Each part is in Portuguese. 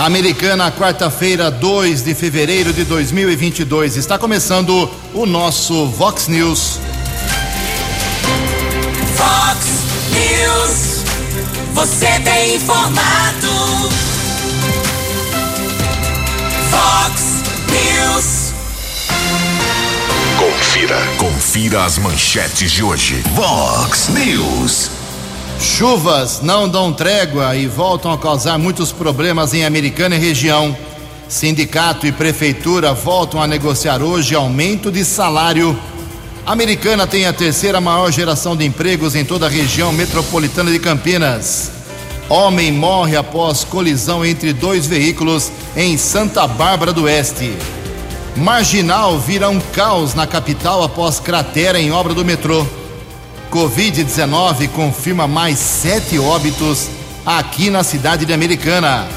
Americana, quarta-feira, 2 de fevereiro de 2022. Está começando o nosso Vox News. Vox News. Você tem informado. Vox News. Confira. Confira as manchetes de hoje. Vox News. Chuvas não dão trégua e voltam a causar muitos problemas em Americana e região. Sindicato e prefeitura voltam a negociar hoje aumento de salário. Americana tem a terceira maior geração de empregos em toda a região metropolitana de Campinas. Homem morre após colisão entre dois veículos em Santa Bárbara do Oeste. Marginal vira um caos na capital após cratera em obra do metrô. Covid-19 confirma mais sete óbitos aqui na cidade de Americana.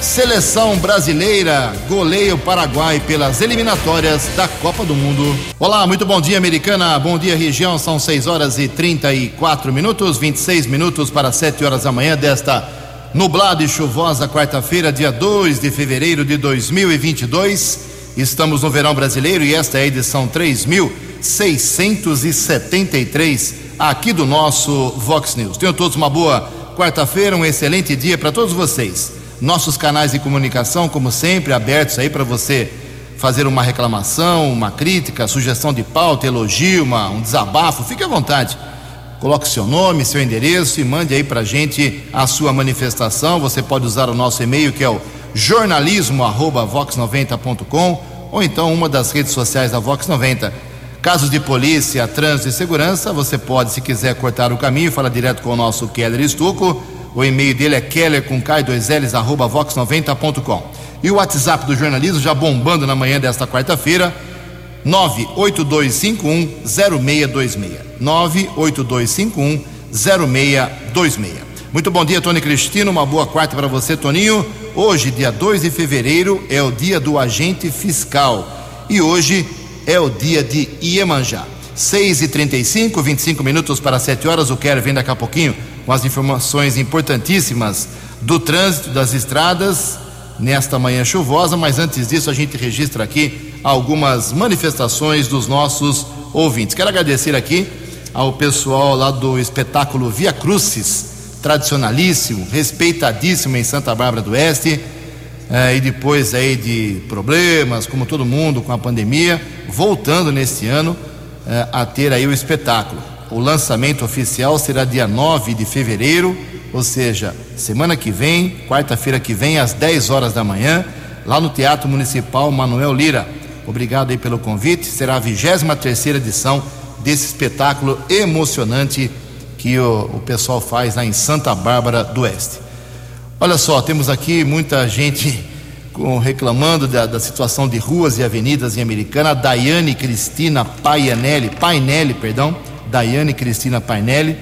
Seleção brasileira goleia o Paraguai pelas eliminatórias da Copa do Mundo. Olá, muito bom dia, Americana. Bom dia, região. São 6 horas e 34 minutos, 26 minutos para 7 horas da manhã desta nublada e chuvosa quarta-feira, dia 2 de fevereiro de 2022. Estamos no verão brasileiro e esta é a edição 3673 aqui do nosso Vox News. Tenham todos uma boa quarta-feira, um excelente dia para todos vocês. Nossos canais de comunicação, como sempre, abertos aí para você fazer uma reclamação, uma crítica, sugestão de pauta, elogio, uma, um desabafo, fique à vontade. Coloque seu nome, seu endereço e mande aí para a gente a sua manifestação. Você pode usar o nosso e-mail que é o jornalismo@vox90.com ou então uma das redes sociais da Vox 90. Casos de polícia, trânsito e segurança, você pode, se quiser cortar o caminho, fala direto com o nosso Keller Estuco. O e-mail dele é keller com K2Ls, arroba vox90.com. E o WhatsApp do jornalismo já bombando na manhã desta quarta-feira, 982510626. 982510626. Muito bom dia, Tony Cristino. Uma boa quarta para você, Toninho. Hoje, dia 2 de fevereiro, é o dia do agente fiscal. E hoje é o dia de Iemanjá. 6 e 35 25 minutos para 7 horas. O Quero vem daqui a pouquinho com as informações importantíssimas do trânsito das estradas nesta manhã chuvosa. Mas antes disso, a gente registra aqui algumas manifestações dos nossos ouvintes. Quero agradecer aqui ao pessoal lá do espetáculo Via Crucis, tradicionalíssimo, respeitadíssimo em Santa Bárbara do Oeste. É, e depois aí de problemas, como todo mundo com a pandemia, voltando neste ano é, a ter aí o espetáculo. O lançamento oficial será dia 9 de fevereiro, ou seja, semana que vem, quarta-feira que vem, às 10 horas da manhã, lá no Teatro Municipal Manuel Lira. Obrigado aí pelo convite. Será a 23 edição desse espetáculo emocionante que o, o pessoal faz lá em Santa Bárbara do Oeste. Olha só, temos aqui muita gente com, reclamando da, da, situação de ruas e avenidas em Americana. Daiane Cristina Painelli, Painelli, perdão, Daiane Cristina Painelli.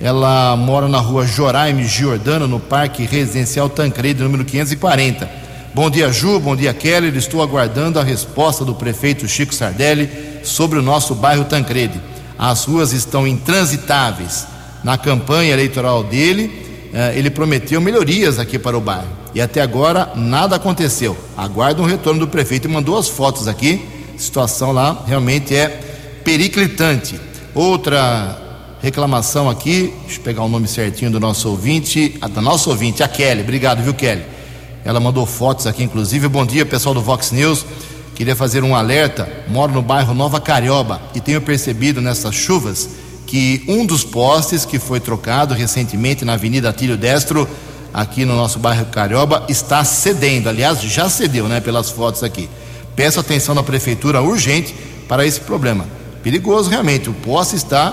Ela mora na rua Joraime Giordano, no Parque Residencial Tancredo, número 540. Bom dia, Ju, bom dia, Keller. Estou aguardando a resposta do prefeito Chico Sardelli sobre o nosso bairro Tancredi. As ruas estão intransitáveis. Na campanha eleitoral dele, ele prometeu melhorias aqui para o bairro. E até agora nada aconteceu. Aguarda um retorno do prefeito e mandou as fotos aqui. A situação lá realmente é periclitante. Outra reclamação aqui, deixa eu pegar o nome certinho do nosso ouvinte, da nossa ouvinte, a Kelly. Obrigado, viu, Kelly? Ela mandou fotos aqui, inclusive. Bom dia, pessoal do Vox News. Queria fazer um alerta. Moro no bairro Nova Carioba e tenho percebido nessas chuvas que um dos postes que foi trocado recentemente na Avenida Atílio Destro, aqui no nosso bairro Carioba, está cedendo. Aliás, já cedeu, né, pelas fotos aqui. Peço atenção da prefeitura urgente para esse problema. Perigoso realmente, o poste está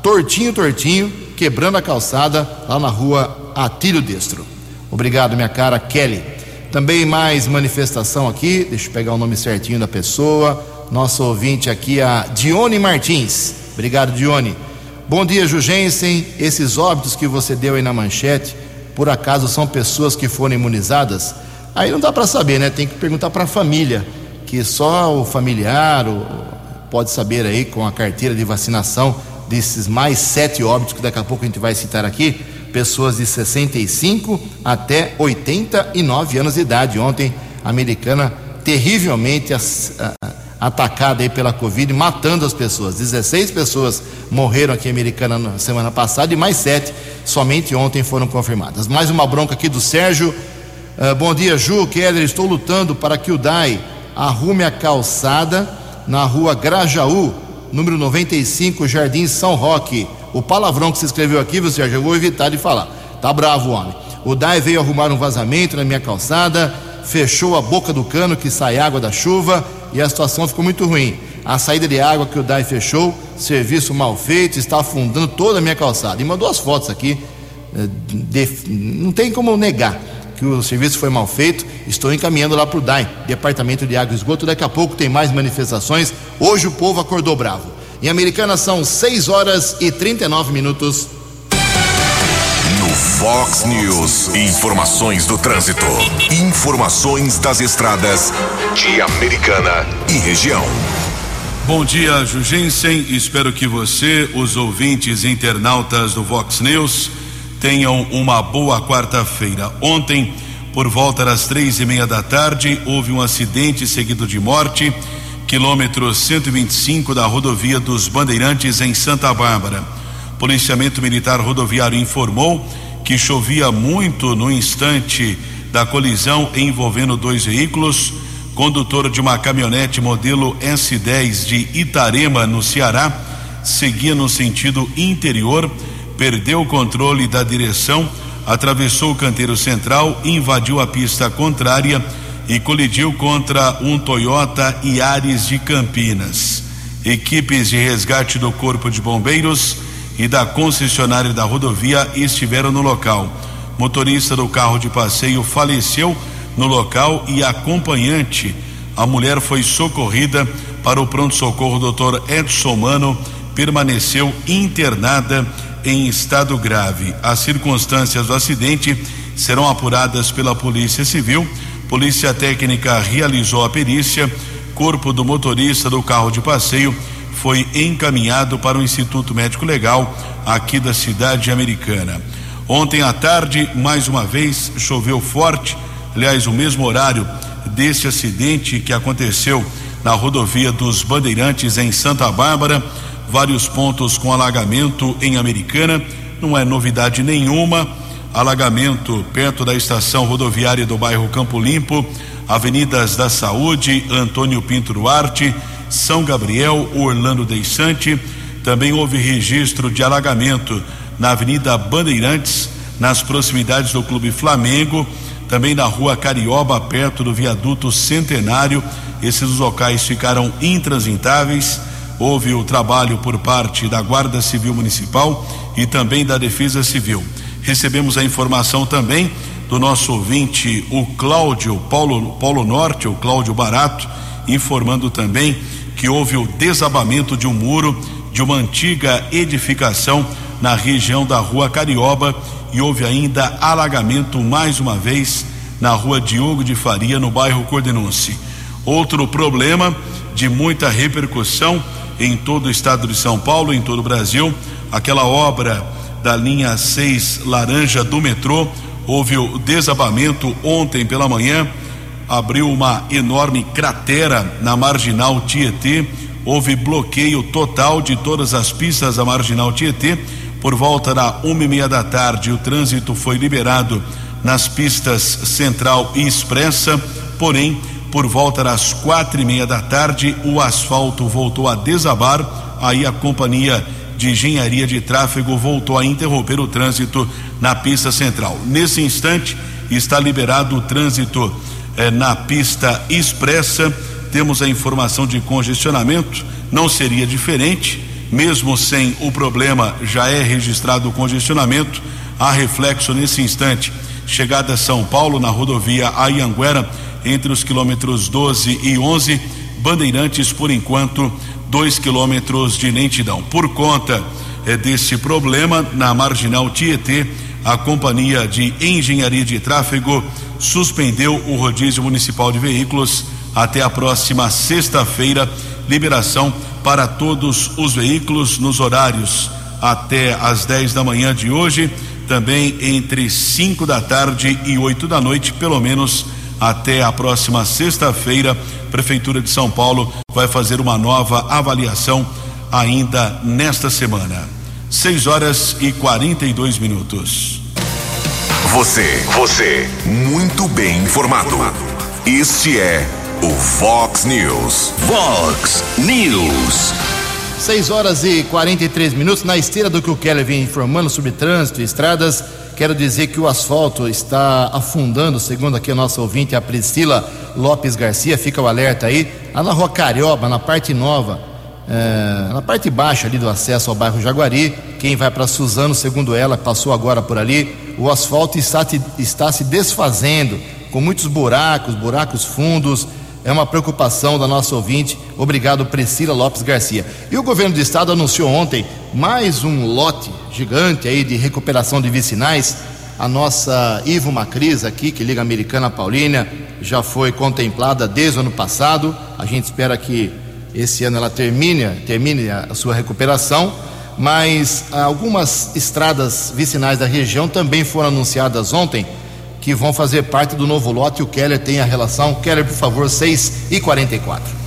tortinho, tortinho, quebrando a calçada lá na rua Atílio Destro. Obrigado, minha cara Kelly. Também mais manifestação aqui, deixa eu pegar o nome certinho da pessoa. Nosso ouvinte aqui, a Dione Martins. Obrigado, Dione. Bom dia, Jugensen. Esses óbitos que você deu aí na manchete, por acaso são pessoas que foram imunizadas? Aí não dá para saber, né? Tem que perguntar para a família, que só o familiar pode saber aí com a carteira de vacinação desses mais sete óbitos que daqui a pouco a gente vai citar aqui. pessoas de 65 até 89 anos de idade. Ontem, a americana terrivelmente atacada aí pela Covid, matando as pessoas. 16 pessoas morreram aqui em Americana na semana passada e mais sete somente ontem foram confirmadas. Mais uma bronca aqui do Sérgio. Uh, bom dia, Ju. Keller, estou lutando para que o DAI arrume a calçada na rua Grajaú, número 95, Jardim São Roque. O palavrão que se escreveu aqui, viu, Sérgio, eu vou evitar de falar. Tá bravo, homem. O DAI veio arrumar um vazamento na minha calçada, fechou a boca do cano que sai água da chuva e a situação ficou muito ruim. A saída de água que o DAI fechou, serviço mal feito, está afundando toda a minha calçada. E mandou as fotos aqui, eh, de, não tem como negar que o serviço foi mal feito. Estou encaminhando lá para o DAI, Departamento de Água e Esgoto. Daqui a pouco tem mais manifestações. Hoje o povo acordou bravo. Em Americana são 6 horas e 39 minutos. Fox News, informações do trânsito. Informações das estradas de Americana e região. Bom dia, Jugensen. Espero que você, os ouvintes internautas do Vox News, tenham uma boa quarta-feira. Ontem, por volta das três e meia da tarde, houve um acidente seguido de morte, quilômetro 125 da rodovia dos Bandeirantes em Santa Bárbara. Policiamento Militar Rodoviário informou que chovia muito no instante da colisão envolvendo dois veículos. Condutor de uma caminhonete modelo S10 de Itarema, no Ceará, seguia no sentido interior perdeu o controle da direção, atravessou o canteiro central, invadiu a pista contrária e colidiu contra um Toyota Yaris de Campinas. Equipes de resgate do Corpo de Bombeiros e da concessionária da rodovia estiveram no local. Motorista do carro de passeio faleceu no local e acompanhante. A mulher foi socorrida para o pronto-socorro. Dr. Edson Mano permaneceu internada em estado grave. As circunstâncias do acidente serão apuradas pela Polícia Civil. Polícia Técnica realizou a perícia. Corpo do motorista do carro de passeio foi encaminhado para o Instituto Médico Legal aqui da cidade americana. Ontem à tarde, mais uma vez, choveu forte, aliás, o mesmo horário desse acidente que aconteceu na rodovia dos Bandeirantes em Santa Bárbara vários pontos com alagamento em Americana, não é novidade nenhuma. Alagamento perto da estação rodoviária do bairro Campo Limpo, Avenidas da Saúde, Antônio Pinto Duarte, São Gabriel, Orlando Deixante. Também houve registro de alagamento na Avenida Bandeirantes, nas proximidades do Clube Flamengo, também na Rua Carioba, perto do viaduto Centenário. Esses locais ficaram intransitáveis houve o trabalho por parte da Guarda Civil Municipal e também da Defesa Civil. Recebemos a informação também do nosso ouvinte, o Cláudio Paulo, Paulo Norte, o Cláudio Barato, informando também que houve o desabamento de um muro de uma antiga edificação na região da Rua Carioba e houve ainda alagamento mais uma vez na Rua Diogo de Faria, no bairro Cordenunce. Outro problema de muita repercussão em todo o estado de São Paulo, em todo o Brasil. Aquela obra da linha 6 laranja do metrô, houve o desabamento ontem pela manhã, abriu uma enorme cratera na marginal Tietê, houve bloqueio total de todas as pistas da marginal Tietê. Por volta da uma e meia da tarde, o trânsito foi liberado nas pistas Central e Expressa, porém por volta das quatro e meia da tarde, o asfalto voltou a desabar. Aí a companhia de engenharia de tráfego voltou a interromper o trânsito na pista central. Nesse instante, está liberado o trânsito eh, na pista expressa. Temos a informação de congestionamento, não seria diferente, mesmo sem o problema, já é registrado o congestionamento. Há reflexo nesse instante. Chegada a São Paulo, na rodovia Ayanguera entre os quilômetros 12 e 11, Bandeirantes, por enquanto, dois quilômetros de lentidão. Por conta é, desse problema, na marginal Tietê, a Companhia de Engenharia de Tráfego suspendeu o rodízio municipal de veículos até a próxima sexta-feira. Liberação para todos os veículos nos horários até às 10 da manhã de hoje, também entre 5 da tarde e 8 da noite, pelo menos até a próxima sexta-feira. Prefeitura de São Paulo vai fazer uma nova avaliação ainda nesta semana. 6 horas e 42 minutos. Você, você, muito bem informado. Este é o Fox News. Fox News. 6 horas e 43 minutos. Na esteira do que o Keller vem informando sobre trânsito e estradas, quero dizer que o asfalto está afundando, segundo aqui a nossa ouvinte, a Priscila Lopes Garcia. Fica o alerta aí. Lá na rua Carioba, na parte nova, é, na parte baixa ali do acesso ao bairro Jaguari. Quem vai para Suzano, segundo ela, passou agora por ali. O asfalto está, está se desfazendo, com muitos buracos, buracos fundos. É uma preocupação da nossa ouvinte. Obrigado, Priscila Lopes Garcia. E o governo do estado anunciou ontem mais um lote gigante aí de recuperação de vicinais. A nossa Ivo Macris aqui, que liga Americana Paulínia, já foi contemplada desde o ano passado. A gente espera que esse ano ela termine, termine a sua recuperação, mas algumas estradas vicinais da região também foram anunciadas ontem que vão fazer parte do novo lote. O Keller tem a relação. Keller, por favor, 6 e 44.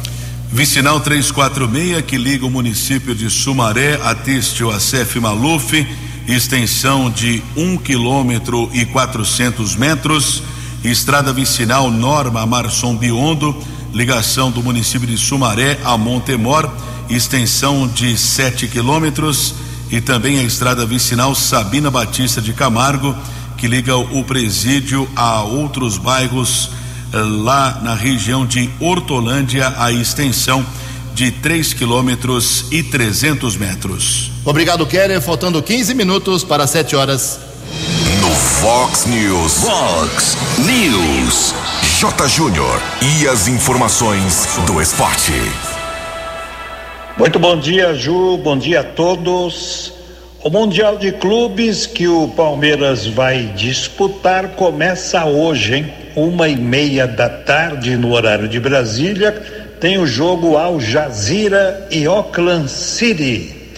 Vicinal 346, que liga o município de Sumaré a Tistio Acef Maluf, extensão de um quilômetro e 400 metros. Estrada vicinal Norma Marçom Biondo, ligação do município de Sumaré a Montemor, extensão de 7 quilômetros, e também a estrada vicinal Sabina Batista de Camargo, que liga o presídio a outros bairros eh, lá na região de Hortolândia, a extensão de 3 quilômetros e 300 metros. Obrigado, Keller. Faltando 15 minutos para 7 horas. No Fox News. Fox News. J. Júnior. E as informações do esporte. Muito bom dia, Ju. Bom dia a todos. O Mundial de Clubes que o Palmeiras vai disputar começa hoje, hein? Uma e meia da tarde no horário de Brasília. Tem o jogo Al Jazeera e Auckland City.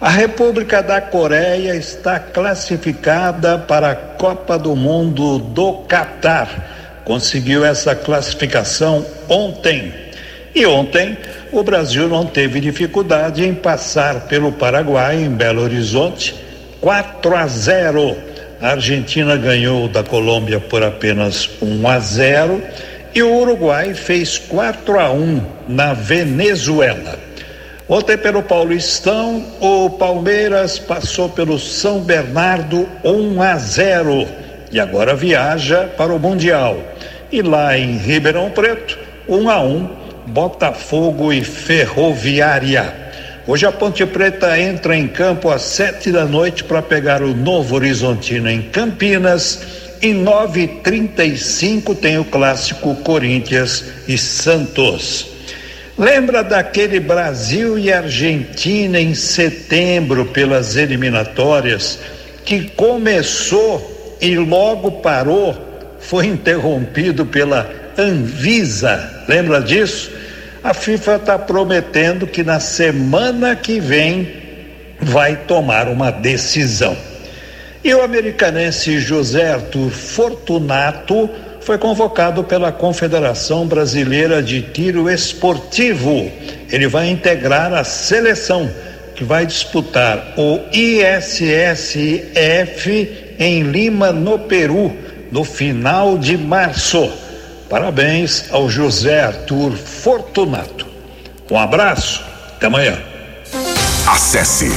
A República da Coreia está classificada para a Copa do Mundo do Catar. Conseguiu essa classificação ontem. E ontem o Brasil não teve dificuldade em passar pelo Paraguai em Belo Horizonte, 4 a 0. A Argentina ganhou da Colômbia por apenas 1 a 0 e o Uruguai fez 4 a 1 na Venezuela. Ontem pelo Paulistão, o Palmeiras passou pelo São Bernardo 1 a 0 e agora viaja para o Mundial. E lá em Ribeirão Preto, 1 a 1 Botafogo e Ferroviária. Hoje a Ponte Preta entra em campo às sete da noite para pegar o Novo Horizontino em Campinas. Em nove e trinta e cinco tem o clássico Corinthians e Santos. Lembra daquele Brasil e Argentina em setembro pelas eliminatórias que começou e logo parou, foi interrompido pela Anvisa. Lembra disso? A FIFA está prometendo que na semana que vem vai tomar uma decisão. E o americanense José Arthur Fortunato foi convocado pela Confederação Brasileira de Tiro Esportivo. Ele vai integrar a seleção que vai disputar o ISSF em Lima, no Peru, no final de março. Parabéns ao José Arthur Fortunato. Um abraço, até amanhã. Acesse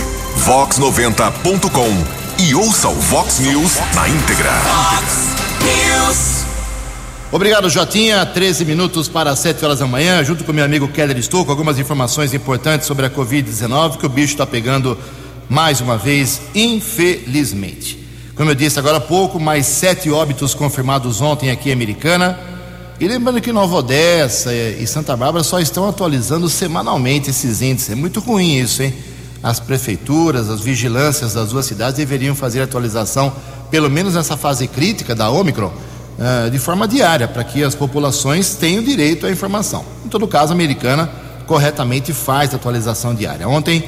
vox90.com e ouça o Vox News na íntegra. News. Obrigado, Jotinha. 13 minutos para 7 horas da manhã, junto com meu amigo Keller Estou, com algumas informações importantes sobre a Covid-19, que o bicho está pegando mais uma vez, infelizmente. Como eu disse agora há pouco, mais sete óbitos confirmados ontem aqui em Americana. E lembrando que Nova Odessa e Santa Bárbara só estão atualizando semanalmente esses índices. É muito ruim isso, hein? As prefeituras, as vigilâncias das duas cidades deveriam fazer atualização, pelo menos nessa fase crítica da Omicron, uh, de forma diária, para que as populações tenham direito à informação. Em todo caso, a americana corretamente faz atualização diária. Ontem,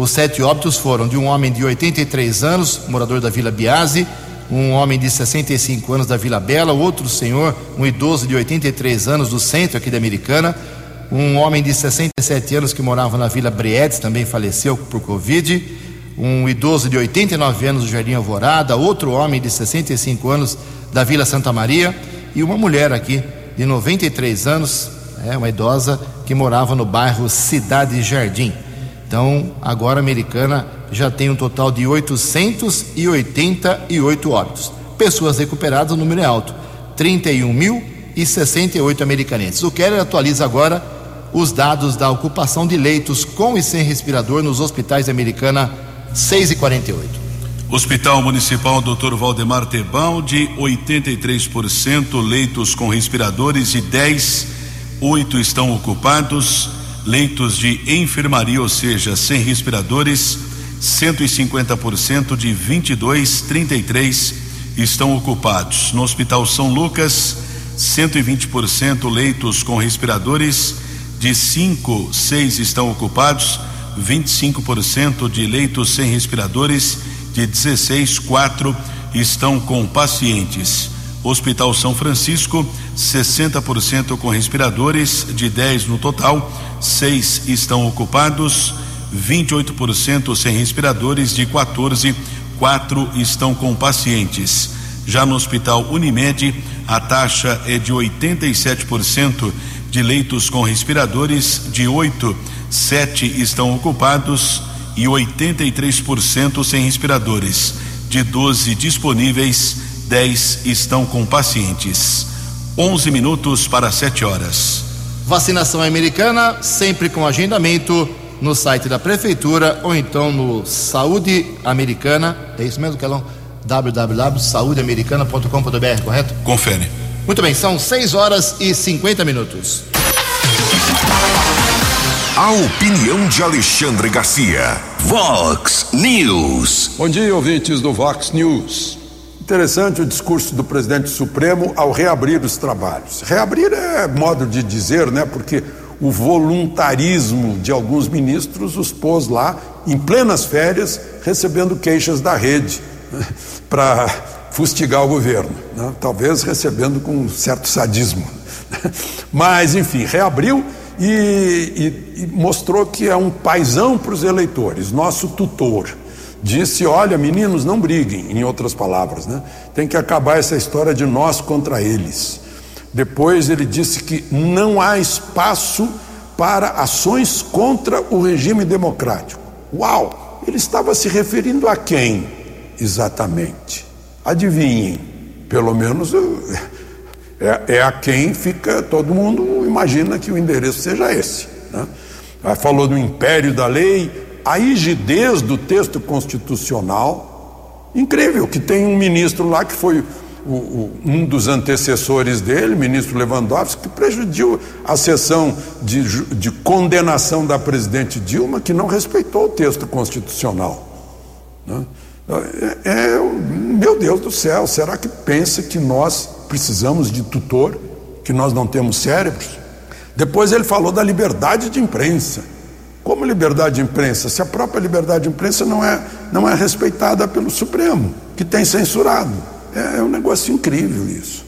Os sete óbitos foram de um homem de 83 anos, morador da Vila Biase, um homem de 65 anos da Vila Bela, outro senhor, um idoso de 83 anos do centro aqui da Americana, um homem de 67 anos que morava na Vila Briedes, também faleceu por Covid, um idoso de 89 anos do Jardim Alvorada, outro homem de 65 anos da Vila Santa Maria e uma mulher aqui de 93 anos, é, uma idosa que morava no bairro Cidade Jardim. Então, agora a americana já tem um total de 888 óbitos. Pessoas recuperadas, o número é alto: 31.068 americanenses. O Keller atualiza agora os dados da ocupação de leitos com e sem respirador nos hospitais da Americana 6 e 48. Hospital Municipal Dr. Valdemar Tebal, de 83% leitos com respiradores e 10, 8 estão ocupados. Leitos de enfermaria, ou seja, sem respiradores, 150% de 22, 33 estão ocupados. No Hospital São Lucas, 120% leitos com respiradores, de 5, 6 estão ocupados, 25% de leitos sem respiradores de 16, 4 estão com pacientes. Hospital São Francisco, 60% com respiradores, de 10 no total, 6 estão ocupados, 28% sem respiradores, de 14, 4 estão com pacientes. Já no Hospital Unimed, a taxa é de 87% de leitos com respiradores, de 8, 7 estão ocupados e 83% sem respiradores. De 12 disponíveis, 10 estão com pacientes. 11 minutos para 7 horas. Vacinação americana, sempre com agendamento no site da prefeitura ou então no Saúde Americana. É isso mesmo, Kelão? www.saudeamericana.com.br, correto? Confere. Muito bem, são 6 horas e 50 minutos. A opinião de Alexandre Garcia. Vox News. Bom dia, ouvintes do Vox News. Interessante o discurso do presidente Supremo ao reabrir os trabalhos. Reabrir é modo de dizer, né? Porque o voluntarismo de alguns ministros os pôs lá em plenas férias, recebendo queixas da rede né? para fustigar o governo, né? talvez recebendo com um certo sadismo. Mas, enfim, reabriu e, e, e mostrou que é um paisão para os eleitores, nosso tutor. Disse: olha, meninos, não briguem, em outras palavras, né? Tem que acabar essa história de nós contra eles. Depois ele disse que não há espaço para ações contra o regime democrático. Uau! Ele estava se referindo a quem exatamente? Adivinhem, pelo menos é, é, a quem fica, todo mundo imagina que o endereço seja esse. Né? Falou do império da lei, a rigidez do texto constitucional. Incrível que tem um ministro lá que foi o, o, um dos antecessores dele, ministro Lewandowski, que prejudicou a sessão de, de condenação da presidente Dilma, que não respeitou o texto constitucional. Né? É, é, meu Deus do céu, será que pensa que nós precisamos de tutor, que nós não temos cérebros. Depois ele falou da liberdade de imprensa. Como liberdade de imprensa? Se a própria liberdade de imprensa não é, não é respeitada pelo Supremo, que tem censurado. É, é um negócio incrível isso.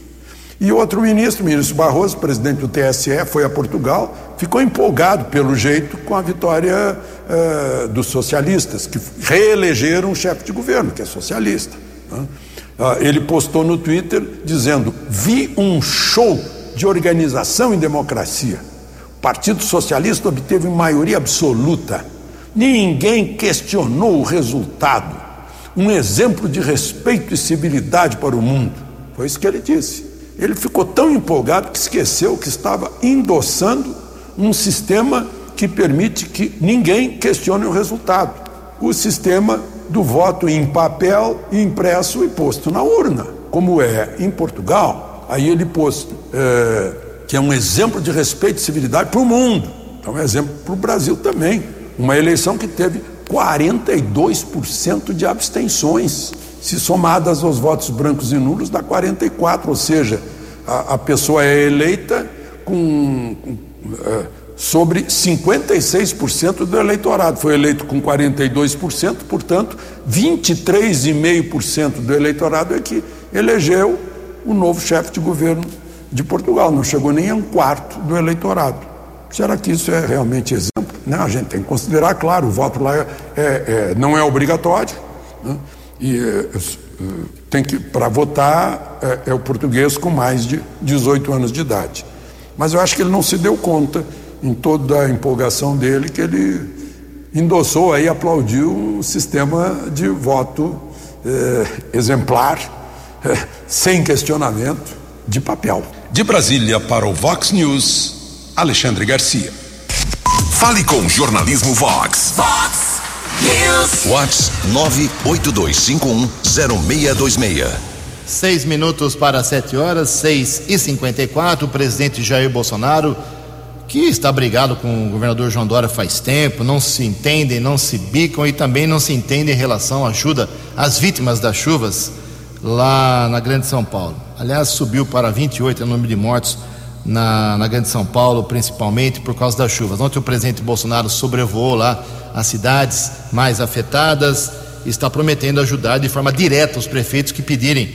E outro ministro, ministro Barroso, presidente do TSE, foi a Portugal, ficou empolgado, pelo jeito, com a vitória uh, dos socialistas, que reelegeram o chefe de governo, que é socialista. Né? Ah, ele postou no Twitter dizendo: Vi um show de organização e democracia. Partido Socialista obteve maioria absoluta. Ninguém questionou o resultado. Um exemplo de respeito e civilidade para o mundo. Foi isso que ele disse. Ele ficou tão empolgado que esqueceu que estava endossando um sistema que permite que ninguém questione o resultado. O sistema do voto em papel, impresso e posto na urna, como é em Portugal. Aí ele pôs é, que é um exemplo de respeito e civilidade para o mundo. É um exemplo para o Brasil também. Uma eleição que teve 42% de abstenções. Se somadas aos votos brancos e nulos, dá 44%. Ou seja, a, a pessoa é eleita com, com é, sobre 56% do eleitorado. Foi eleito com 42%, portanto, 23,5% do eleitorado é que elegeu o novo chefe de governo de Portugal. Não chegou nem a um quarto do eleitorado. Será que isso é realmente exemplo? Né? a gente tem que considerar, claro, o voto lá é, é, é não é obrigatório. Né? E é, é, tem que, para votar, é, o português com mais de 18 anos de idade. Mas eu acho que ele não se deu conta em toda a empolgação dele, que ele endossou aí, aplaudiu um sistema de voto exemplar, sem questionamento, de papel. De Brasília para o Vox News, Alexandre Garcia. Fale com o Jornalismo Vox. Vox News. Vox 982510626. Seis minutos para sete horas, seis e cinquenta e quatro. O presidente Jair Bolsonaro que está brigado com o governador João Dória faz tempo, não se entendem, não se bicam e também não se entendem em relação à ajuda às vítimas das chuvas lá na Grande São Paulo. Aliás, subiu para 28 o número de mortos na, na Grande São Paulo, principalmente por causa das chuvas. Ontem o presidente Bolsonaro sobrevoou lá as cidades mais afetadas e está prometendo ajudar de forma direta os prefeitos que pedirem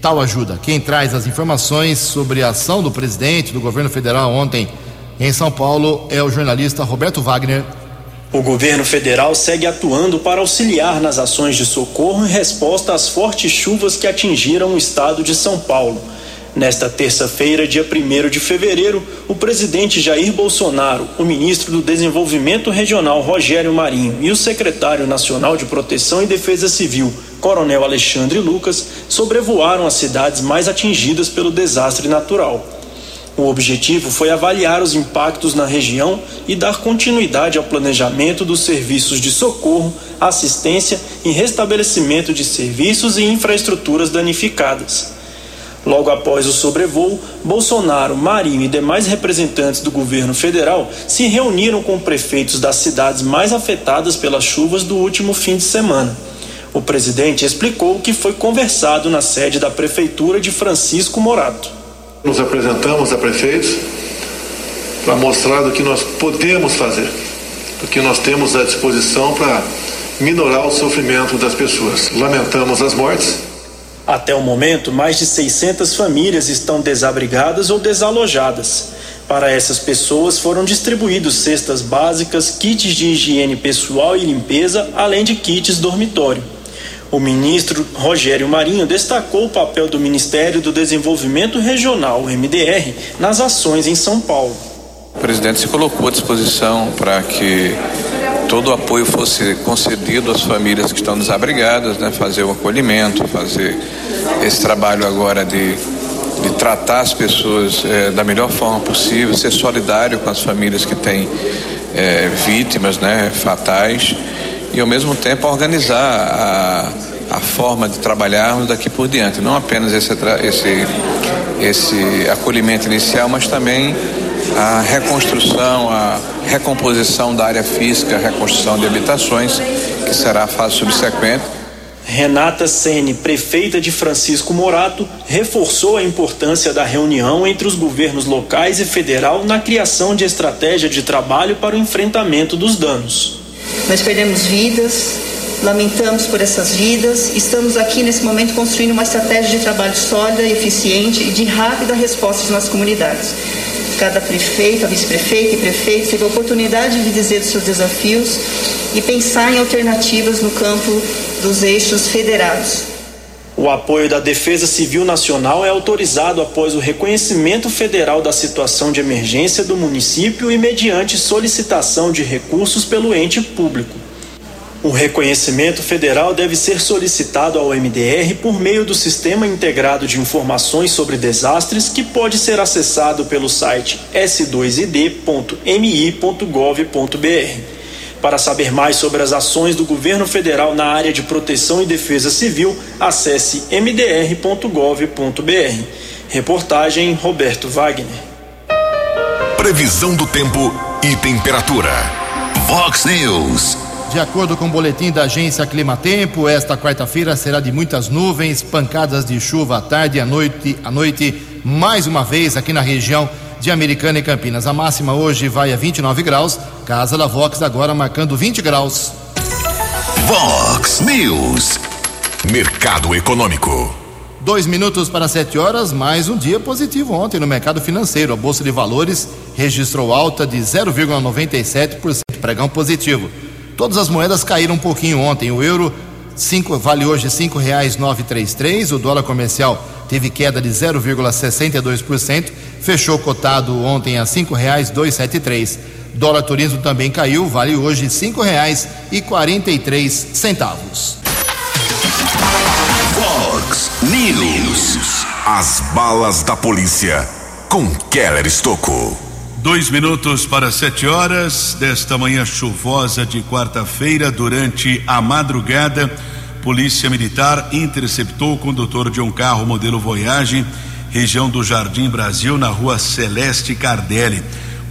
tal ajuda. Quem traz as informações sobre a ação do presidente do governo federal ontem em São Paulo é o jornalista Roberto Wagner. O governo federal segue atuando para auxiliar nas ações de socorro em resposta às fortes chuvas que atingiram o estado de São Paulo. Nesta terça-feira, dia 1 de fevereiro, o presidente Jair Bolsonaro, o ministro do Desenvolvimento Regional Rogério Marinho e o secretário nacional de Proteção e Defesa Civil, Coronel Alexandre Lucas, sobrevoaram as cidades mais atingidas pelo desastre natural. O objetivo foi avaliar os impactos na região e dar continuidade ao planejamento dos serviços de socorro, assistência e restabelecimento de serviços e infraestruturas danificadas. Logo após o sobrevoo, Bolsonaro, Marinho e demais representantes do governo federal se reuniram com prefeitos das cidades mais afetadas pelas chuvas do último fim de semana. O presidente explicou o que foi conversado na sede da Prefeitura de Francisco Morato. Nos apresentamos a prefeitos para mostrar do que nós podemos fazer, do que nós temos à disposição para minorar o sofrimento das pessoas. Lamentamos as mortes. Até o momento, mais de 600 famílias estão desabrigadas ou desalojadas. Para essas pessoas foram distribuídos cestas básicas, kits de higiene pessoal e limpeza, além de kits dormitório. O ministro Rogério Marinho destacou o papel do Ministério do Desenvolvimento Regional, MDR, nas ações em São Paulo. O presidente se colocou à disposição para que todo o apoio fosse concedido às famílias que estão desabrigadas, né, fazer o acolhimento, fazer esse trabalho agora de, de tratar as pessoas é, da melhor forma possível, ser solidário com as famílias que têm é, vítimas né, fatais e ao mesmo tempo organizar a, a forma de trabalharmos daqui por diante, não apenas esse, esse, esse acolhimento inicial, mas também a reconstrução, a recomposição da área física, a reconstrução de habitações, que será a fase subsequente. Renata Sene, prefeita de Francisco Morato, reforçou a importância da reunião entre os governos locais e federal na criação de estratégia de trabalho para o enfrentamento dos danos. Nós perdemos vidas, lamentamos por essas vidas. Estamos aqui nesse momento construindo uma estratégia de trabalho sólida, eficiente e de rápida resposta nas comunidades. Cada prefeito, a vice-prefeita e prefeito teve a oportunidade de dizer dos seus desafios e pensar em alternativas no campo dos eixos federados. O apoio da Defesa Civil Nacional é autorizado após o reconhecimento federal da situação de emergência do município e mediante solicitação de recursos pelo ente público. O reconhecimento federal deve ser solicitado ao MDR por meio do Sistema Integrado de Informações sobre Desastres, que pode ser acessado pelo site s2id.mi.gov.br. Para saber mais sobre as ações do governo federal na área de proteção e defesa civil, acesse mdr.gov.br. Reportagem Roberto Wagner. Previsão do tempo e temperatura. Vox News. De acordo com o boletim da agência Climatempo, esta quarta-feira será de muitas nuvens, pancadas de chuva à tarde e à noite, à noite, mais uma vez aqui na região de Americana e Campinas. A máxima hoje vai a 29 graus. Casa da Vox agora marcando 20 graus. Vox News. Mercado Econômico. Dois minutos para sete horas, mais um dia positivo ontem no mercado financeiro. A Bolsa de Valores registrou alta de 0,97%, pregão positivo. Todas as moedas caíram um pouquinho ontem. O euro cinco, vale hoje três três. O dólar comercial teve queda de 0,62%, fechou cotado ontem a cinco reais dois sete três. Dólar turismo também caiu, vale hoje cinco reais e quarenta e três centavos. Fox News. As balas da polícia com Keller Estocou. Dois minutos para sete horas desta manhã chuvosa de quarta-feira, durante a madrugada, Polícia Militar interceptou o condutor de um carro modelo Voyage, região do Jardim Brasil, na rua Celeste Cardelli.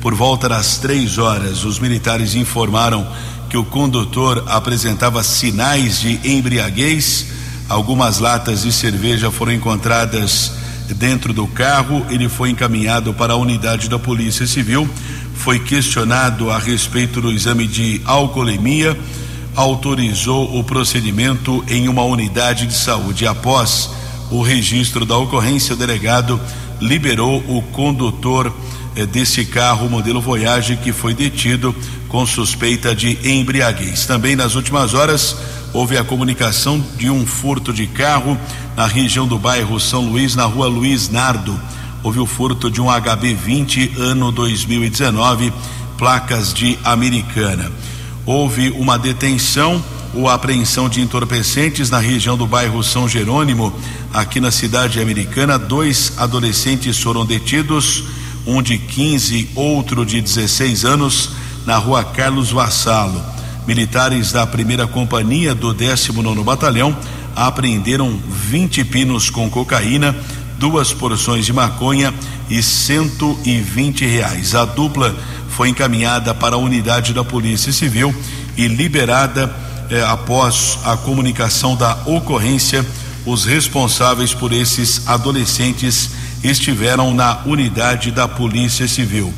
Por volta das três horas, os militares informaram que o condutor apresentava sinais de embriaguez. Algumas latas de cerveja foram encontradas dentro do carro. Ele foi encaminhado para a unidade da Polícia Civil. Foi questionado a respeito do exame de alcoolemia. Autorizou o procedimento em uma unidade de saúde. Após o registro da ocorrência, o delegado liberou o condutor eh, desse carro modelo Voyage que foi detido com suspeita de embriaguez. Também nas últimas horas houve a comunicação de um furto de carro na região do bairro São Luís, na rua Luiz Nardo. Houve o furto de um HB20 ano 2019, placas de Americana. Houve uma detenção ou apreensão de entorpecentes na região do bairro São Jerônimo, aqui na cidade americana. Dois adolescentes foram detidos, um de 15, outro de 16 anos, na rua Carlos Vassalo. Militares da primeira companhia do 19 Batalhão apreenderam 20 pinos com cocaína, duas porções de maconha e 120 reais. A dupla foi encaminhada para a unidade da Polícia Civil e liberada eh, após a comunicação da ocorrência. Os responsáveis por esses adolescentes estiveram na unidade da Polícia Civil.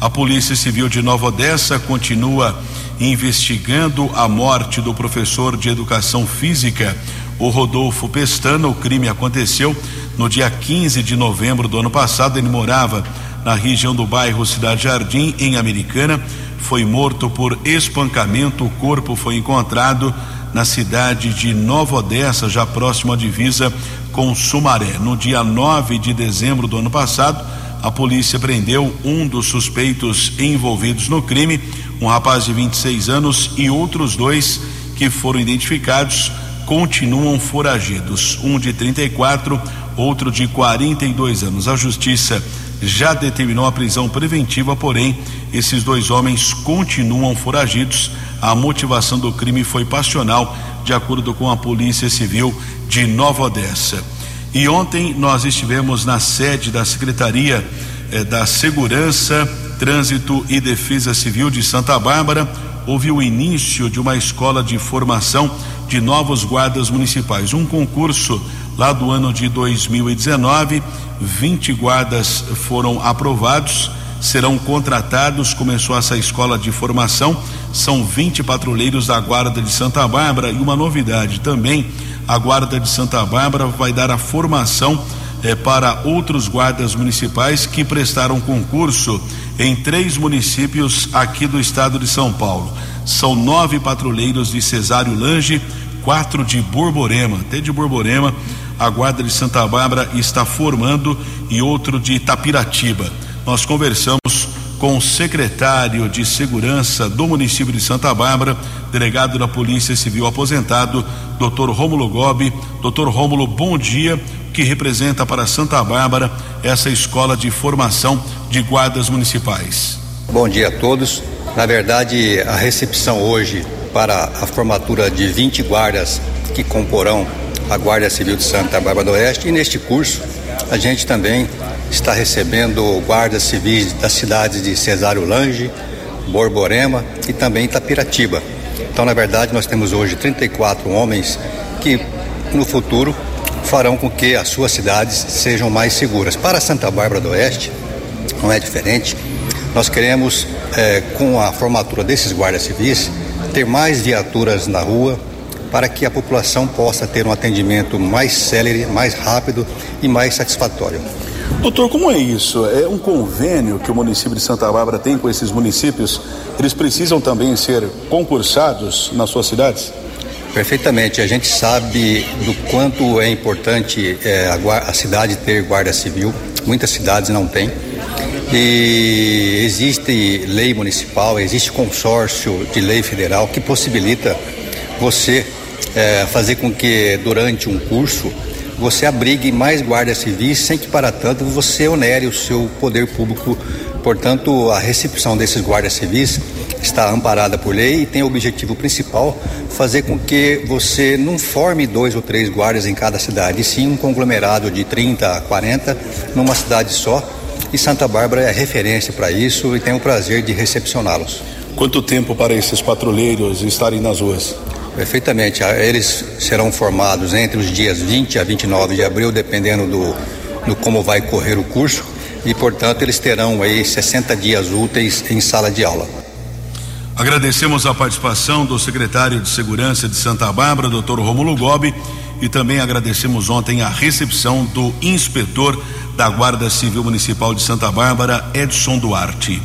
A Polícia Civil de Nova Odessa continua investigando a morte do professor de educação física, o Rodolfo Pestana. O crime aconteceu no dia 15 de novembro do ano passado. Ele morava na região do bairro Cidade Jardim, em Americana. Foi morto por espancamento. O corpo foi encontrado na cidade de Nova Odessa, já próximo à divisa com Sumaré. No dia 9 de dezembro do ano passado, a polícia prendeu um dos suspeitos envolvidos no crime, um rapaz de 26 anos, e outros dois que foram identificados continuam foragidos. Um de 34, outro de 42 anos. A justiça já determinou a prisão preventiva, porém, esses dois homens continuam foragidos. A motivação do crime foi passional, de acordo com a Polícia Civil de Nova Odessa. E ontem nós estivemos na sede da Secretaria eh, da Segurança, Trânsito e Defesa Civil de Santa Bárbara. Houve o início de uma escola de formação de novos guardas municipais. Um concurso lá do ano de 2019. 20 guardas foram aprovados, serão contratados. Começou essa escola de formação. São 20 patrulheiros da Guarda de Santa Bárbara e uma novidade também a Guarda de Santa Bárbara vai dar a formação eh, para outros guardas municipais que prestaram concurso em três municípios aqui do estado de São Paulo. São nove patrulheiros de Cesário Lange, quatro de Borborema, até de Borborema, a Guarda de Santa Bárbara está formando e outro de Tapiratiba. Nós conversamos com o secretário de Segurança do município de Santa Bárbara, delegado da Polícia Civil aposentado, Dr. Rômulo Gobi. Dr. Rômulo, bom dia, que representa para Santa Bárbara essa escola de formação de guardas municipais. Bom dia a todos. Na verdade, a recepção hoje para a formatura de 20 guardas que comporão a Guarda Civil de Santa Bárbara do Oeste e neste curso a gente também está recebendo guardas civis das cidades de Cesário Lange, Borborema e também Itapiratiba. Então, na verdade, nós temos hoje 34 homens que no futuro farão com que as suas cidades sejam mais seguras. Para Santa Bárbara do Oeste, não é diferente. Nós queremos, é, com a formatura desses guardas civis, ter mais viaturas na rua para que a população possa ter um atendimento mais célere, mais rápido e mais satisfatório. Doutor, como é isso? É um convênio que o município de Santa Bárbara tem com esses municípios? Eles precisam também ser concursados nas suas cidades? Perfeitamente. A gente sabe do quanto é importante é, a, a, cidade ter guarda civil. Muitas cidades não têm. E existe lei municipal, existe consórcio de lei federal que possibilita você é, fazer com que durante um curso você abrigue mais guardas civis sem que para tanto você onere o seu poder público. Portanto, a recepção desses guardas civis está amparada por lei e tem o objetivo principal fazer com que você não forme dois ou três guardas em cada cidade, e sim um conglomerado de 30 a 40 numa cidade só. E Santa Bárbara é referência para isso e tem o prazer de recepcioná-los. Quanto tempo para esses patrulheiros estarem nas ruas? Perfeitamente. Eles serão formados entre os dias 20 a 29 de abril, dependendo do, do como vai correr o curso, e portanto eles terão aí 60 dias úteis em sala de aula. Agradecemos a participação do secretário de Segurança de Santa Bárbara, doutor Romulo Gobi, e também agradecemos ontem a recepção do inspetor da Guarda Civil Municipal de Santa Bárbara, Edson Duarte.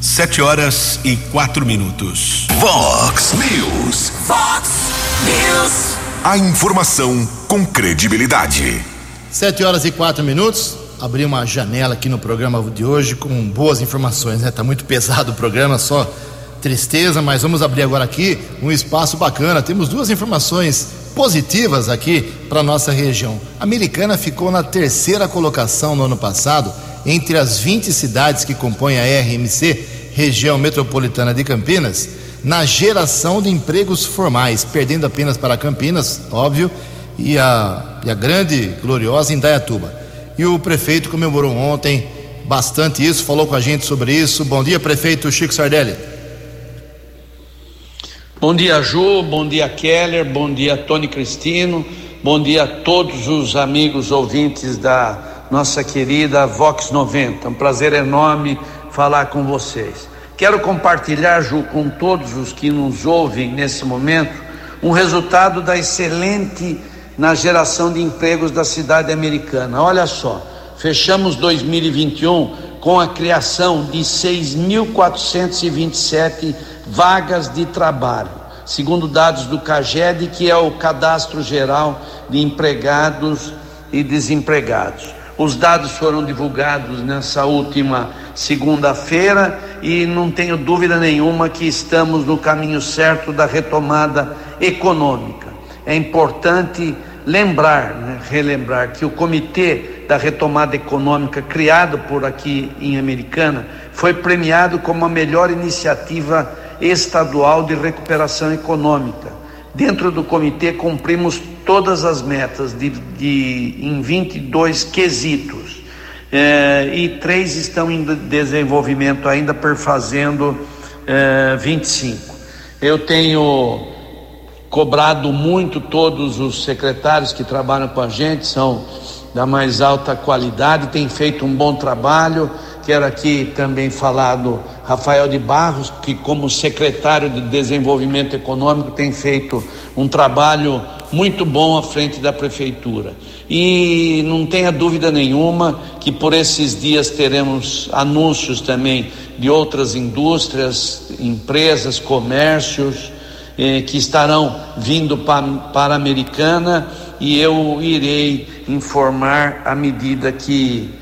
Sete horas e quatro minutos. Vox News. Vox News. A informação com credibilidade. Sete horas e quatro minutos. Abri uma janela aqui no programa de hoje com boas informações, né? Tá muito pesado o programa, só tristeza, mas vamos abrir agora aqui um espaço bacana. Temos duas informações positivas aqui para nossa região. A Americana ficou na terceira colocação no ano passado entre as 20 cidades que compõem a RMC, região metropolitana de Campinas, na geração de empregos formais, perdendo apenas para Campinas, óbvio, e a, e a grande, gloriosa Indaiatuba. E o prefeito comemorou ontem bastante isso, falou com a gente sobre isso. Bom dia, prefeito Chico Sardelli. Bom dia, Ju, bom dia, Keller, bom dia, Tony Cristino, bom dia a todos os amigos ouvintes da nossa querida Vox 90. Um prazer enorme falar com vocês. Quero compartilhar, Ju, com todos os que nos ouvem nesse momento, um resultado da excelente na geração de empregos da cidade americana. Olha só, fechamos 2021 com a criação de 6.427 vagas de trabalho, segundo dados do CAGED, que é o Cadastro Geral de Empregados e Desempregados. Os dados foram divulgados nessa última segunda-feira e não tenho dúvida nenhuma que estamos no caminho certo da retomada econômica. É importante lembrar, né, relembrar que o Comitê da Retomada Econômica, criado por aqui em Americana, foi premiado como a melhor iniciativa estadual de recuperação econômica. Dentro do comitê cumprimos todas as metas de, de em 22 quesitos é, e três estão em desenvolvimento ainda perfazendo é, 25. Eu tenho cobrado muito todos os secretários que trabalham com a gente, são da mais alta qualidade, têm feito um bom trabalho. Quero aqui também falar do Rafael de Barros, que, como secretário de Desenvolvimento Econômico, tem feito um trabalho muito bom à frente da prefeitura. E não tenha dúvida nenhuma que por esses dias teremos anúncios também de outras indústrias, empresas, comércios eh, que estarão vindo para, para a Americana e eu irei informar à medida que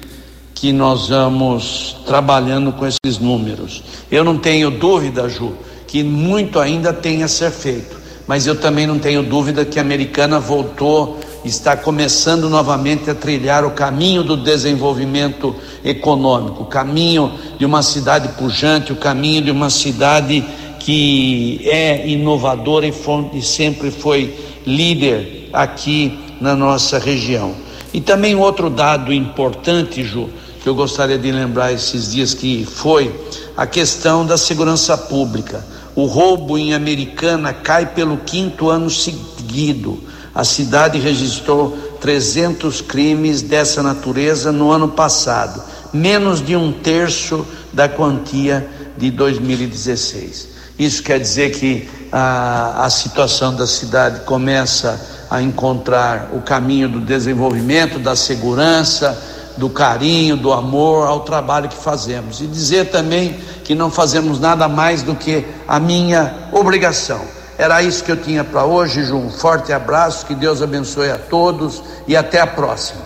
que nós vamos trabalhando com esses números. Eu não tenho dúvida, Ju, que muito ainda tem a ser feito, mas eu também não tenho dúvida que a americana voltou, está começando novamente a trilhar o caminho do desenvolvimento econômico, o caminho de uma cidade pujante, o caminho de uma cidade que é inovadora e, e sempre foi líder aqui na nossa região. E também outro dado importante, Ju, que eu gostaria de lembrar esses dias que foi a questão da segurança pública. O roubo em Americana cai pelo quinto ano seguido. A cidade registrou 300 crimes dessa natureza no ano passado, menos de um terço da quantia de 2016. Isso quer dizer que a, a situação da cidade começa a encontrar o caminho do desenvolvimento, da segurança, do carinho, do amor ao trabalho que fazemos. E dizer também que não fazemos nada mais do que a minha obrigação. Era isso que eu tinha para hoje, Ju. Um forte abraço, que Deus abençoe a todos e até a próxima.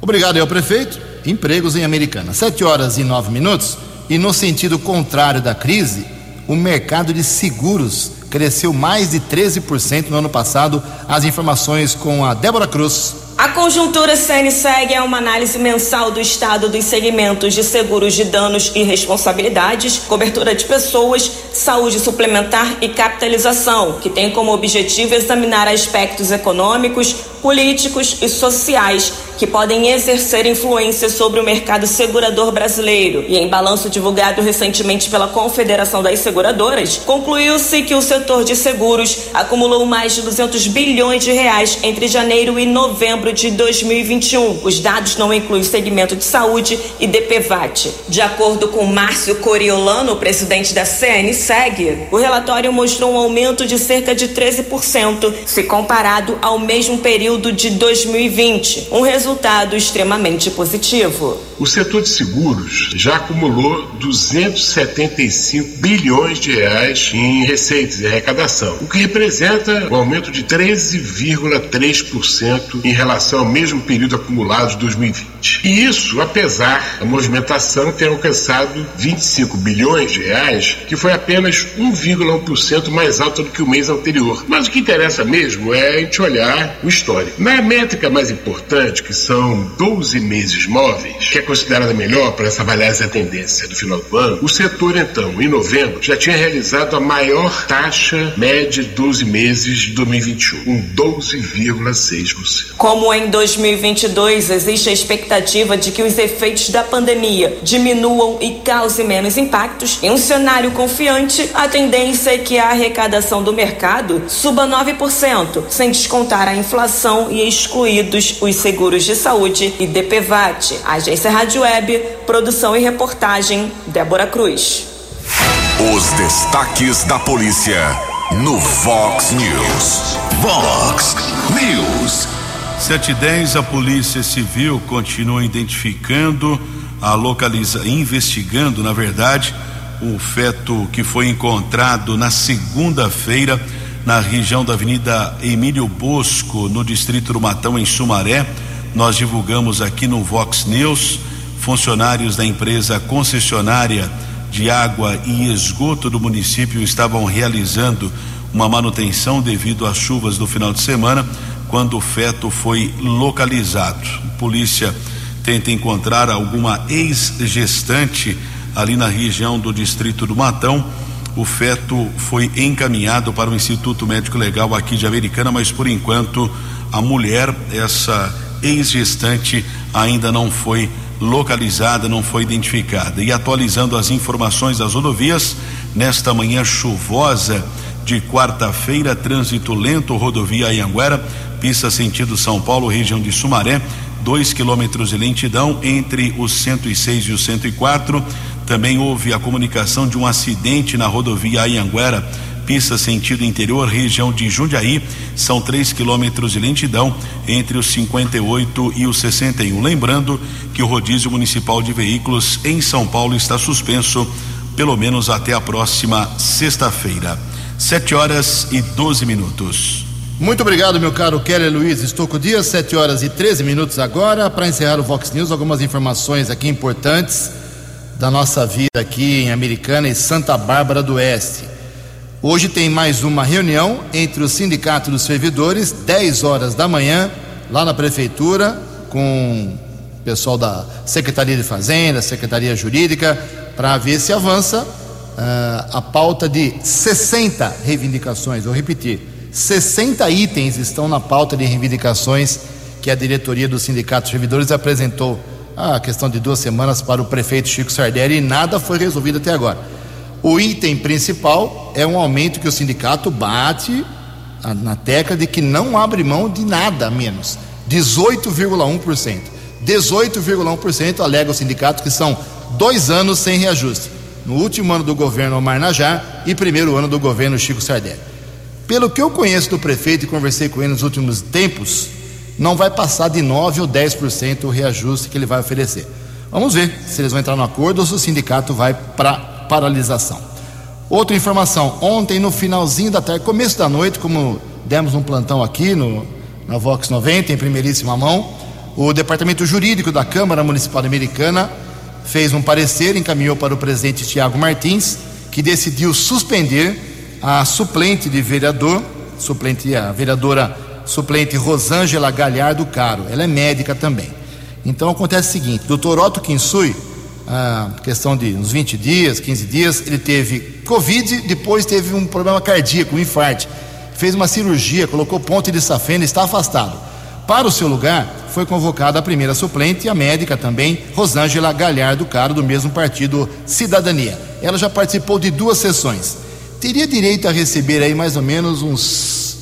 Obrigado, ao prefeito. Empregos em Americana. Sete horas e nove minutos. E no sentido contrário da crise, o mercado de seguros cresceu mais de 13% no ano passado. As informações com a Débora Cruz. A conjuntura CN segue é uma análise mensal do estado dos segmentos de seguros de danos e responsabilidades, cobertura de pessoas, saúde suplementar e capitalização, que tem como objetivo examinar aspectos econômicos, políticos e sociais que podem exercer influência sobre o mercado segurador brasileiro. E em balanço divulgado recentemente pela Confederação das Seguradoras, concluiu-se que o setor de seguros acumulou mais de 200 bilhões de reais entre janeiro e novembro de 2021. Os dados não incluem o segmento de saúde e DPVAT. De acordo com Márcio Coriolano, presidente da CNSEG, o relatório mostrou um aumento de cerca de 13% se comparado ao mesmo período de 2020. Um resultado resultado extremamente positivo. O setor de seguros já acumulou 275 bilhões de reais em receitas e arrecadação, o que representa um aumento de 13,3% em relação ao mesmo período acumulado de 2020. E isso, apesar da movimentação ter alcançado 25 bilhões de reais, que foi apenas 1,1% mais alta do que o mês anterior. Mas o que interessa mesmo é a gente olhar o histórico. Na métrica mais importante, que são 12 meses móveis, que é considerada melhor para essa avaliar essa tendência do final do ano, o setor, então, em novembro, já tinha realizado a maior taxa média de 12 meses de 2021, com 12,6%. Como em 2022 existe a expectativa de que os efeitos da pandemia diminuam e causem menos impactos, em um cenário confiante, a tendência é que a arrecadação do mercado suba 9%, sem descontar a inflação e excluídos os seguros de saúde e DPVAT. Agência Rádio Web, produção e reportagem, Débora Cruz. Os destaques da polícia no Vox News. Vox News. 710, a Polícia Civil continua identificando, a localiza, investigando, na verdade, o feto que foi encontrado na segunda-feira na região da Avenida Emílio Bosco, no distrito do Matão, em Sumaré. Nós divulgamos aqui no Vox News. Funcionários da empresa concessionária de água e esgoto do município estavam realizando uma manutenção devido às chuvas do final de semana, quando o feto foi localizado. A polícia tenta encontrar alguma ex-gestante ali na região do distrito do Matão. O feto foi encaminhado para o Instituto Médico Legal aqui de Americana, mas por enquanto a mulher, essa ex-gestante, ainda não foi localizada, não foi identificada. E atualizando as informações das rodovias, nesta manhã chuvosa de quarta-feira, trânsito lento, rodovia Anhanguera, pista sentido São Paulo, região de Sumaré, dois quilômetros de lentidão entre os 106 e o 104. Também houve a comunicação de um acidente na rodovia Anhanguera, pista sentido interior, região de Jundiaí, são três quilômetros de lentidão entre os 58 e os 61. Lembrando que o rodízio municipal de veículos em São Paulo está suspenso, pelo menos até a próxima sexta-feira. Sete horas e 12 minutos. Muito obrigado, meu caro Kelly Luiz Estouco Dias, 7 horas e 13 minutos agora. Para encerrar o Vox News, algumas informações aqui importantes da nossa vida aqui em Americana e Santa Bárbara do Oeste. Hoje tem mais uma reunião entre o Sindicato dos Servidores, 10 horas da manhã, lá na Prefeitura, com o pessoal da Secretaria de Fazenda, Secretaria Jurídica, para ver se avança uh, a pauta de 60 reivindicações. Vou repetir: 60 itens estão na pauta de reivindicações que a diretoria do Sindicato dos Servidores apresentou a questão de duas semanas para o prefeito Chico Sardelli e nada foi resolvido até agora. O item principal é um aumento que o sindicato bate na tecla de que não abre mão de nada menos, 18,1%. 18,1% alega o sindicato que são dois anos sem reajuste. No último ano do governo Omar Najar e primeiro ano do governo Chico Sardelli. Pelo que eu conheço do prefeito e conversei com ele nos últimos tempos, não vai passar de 9 ou 10% o reajuste que ele vai oferecer. Vamos ver se eles vão entrar no acordo ou se o sindicato vai para paralisação. Outra informação: ontem, no finalzinho da tarde, começo da noite, como demos um plantão aqui no, na Vox 90, em primeiríssima mão, o Departamento Jurídico da Câmara Municipal Americana fez um parecer, encaminhou para o presidente Tiago Martins, que decidiu suspender a suplente de vereador, suplente, a vereadora suplente Rosângela Galhardo Caro. Ela é médica também. Então acontece o seguinte: doutor Otto Kinsui, a questão de uns 20 dias, 15 dias, ele teve Covid, depois teve um problema cardíaco, um infarto. Fez uma cirurgia, colocou ponte de safena, está afastado. Para o seu lugar, foi convocada a primeira suplente, a médica também, Rosângela Galhardo Caro, do mesmo partido Cidadania. Ela já participou de duas sessões. Teria direito a receber aí mais ou menos uns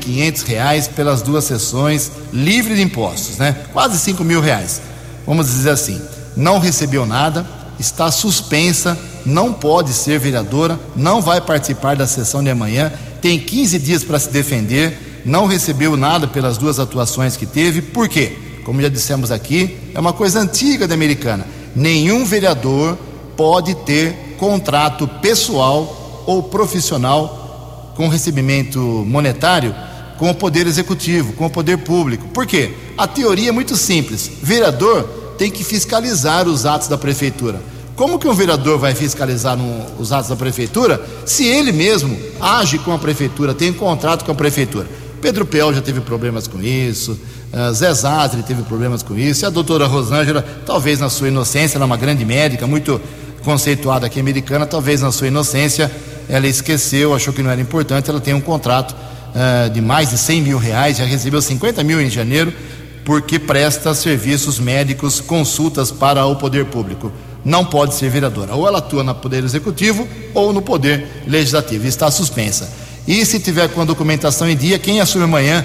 quinhentos reais pelas duas sessões, livre de impostos, né? Quase cinco mil reais. Vamos dizer assim, não recebeu nada, está suspensa, não pode ser vereadora, não vai participar da sessão de amanhã, tem 15 dias para se defender, não recebeu nada pelas duas atuações que teve, por quê? Como já dissemos aqui, é uma coisa antiga da americana. Nenhum vereador pode ter contrato pessoal ou profissional com recebimento monetário com o poder executivo, com o poder público. Por quê? A teoria é muito simples. Vereador tem que fiscalizar os atos da prefeitura. Como que um vereador vai fiscalizar no, os atos da prefeitura se ele mesmo age com a prefeitura, tem um contrato com a prefeitura? Pedro Pel já teve problemas com isso, uh, Zé Zadri teve problemas com isso, e a doutora Rosângela, talvez na sua inocência, ela é uma grande médica, muito conceituada aqui americana, talvez na sua inocência ela esqueceu, achou que não era importante, ela tem um contrato uh, de mais de 100 mil reais, já recebeu 50 mil em janeiro, porque presta serviços médicos, consultas para o poder público. Não pode ser vereadora. Ou ela atua no Poder Executivo ou no Poder Legislativo. Está suspensa. E se tiver com a documentação em dia, quem assume amanhã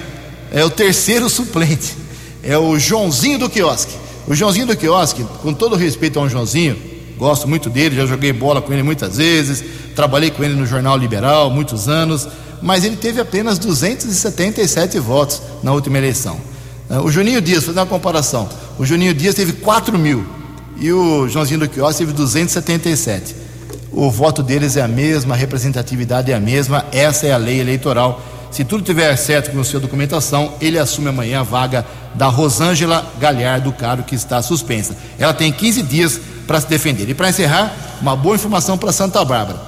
é o terceiro suplente. É o Joãozinho do Quiosque. O Joãozinho do Quiosque, com todo respeito ao Joãozinho, gosto muito dele, já joguei bola com ele muitas vezes, trabalhei com ele no Jornal Liberal muitos anos, mas ele teve apenas 277 votos na última eleição. O Juninho Dias, fazer uma comparação, o Juninho Dias teve 4 mil e o Joãozinho do Quiosque teve 277. O voto deles é a mesma, a representatividade é a mesma, essa é a lei eleitoral. Se tudo tiver certo com a sua documentação, ele assume amanhã a vaga da Rosângela Galhardo Caro, que está suspensa. Ela tem 15 dias para se defender. E para encerrar, uma boa informação para Santa Bárbara.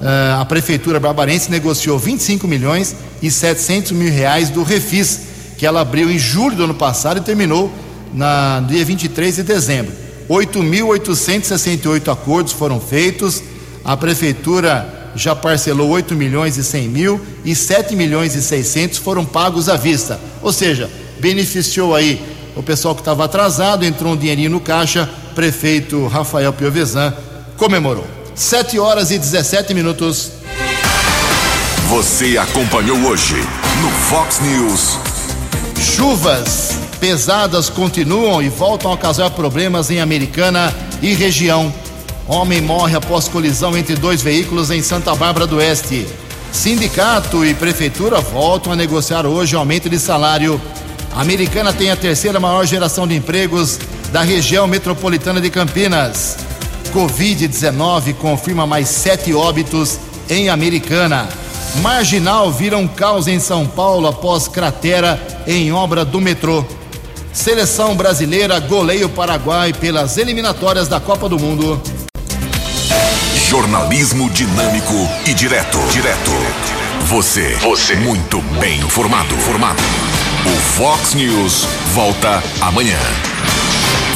Uh, a prefeitura barbarense negociou 25 milhões e 700 mil reais do Refis, que ela abriu em julho do ano passado e terminou na, dia 23 de dezembro. 8.868 acordos foram feitos, a prefeitura já parcelou 8 milhões e 100 mil e 7 milhões e 600 foram pagos à vista. Ou seja, beneficiou aí o pessoal que estava atrasado, entrou um dinheirinho no caixa, prefeito Rafael Piovesan comemorou. 7 horas e 17 minutos. Você acompanhou hoje no Fox News. Chuvas pesadas continuam e voltam a causar problemas em Americana e região. Homem morre após colisão entre dois veículos em Santa Bárbara do Oeste. Sindicato e prefeitura voltam a negociar hoje aumento de salário. A Americana tem a terceira maior geração de empregos da região metropolitana de Campinas. Covid-19 confirma mais sete óbitos em Americana. Marginal vira um caos em São Paulo após cratera em obra do metrô. Seleção brasileira goleia o Paraguai pelas eliminatórias da Copa do Mundo. Jornalismo dinâmico e direto. Direto. Você. Você. Muito bem informado. Formado. O Fox News volta amanhã.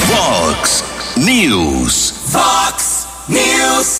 Fox News. Fox News.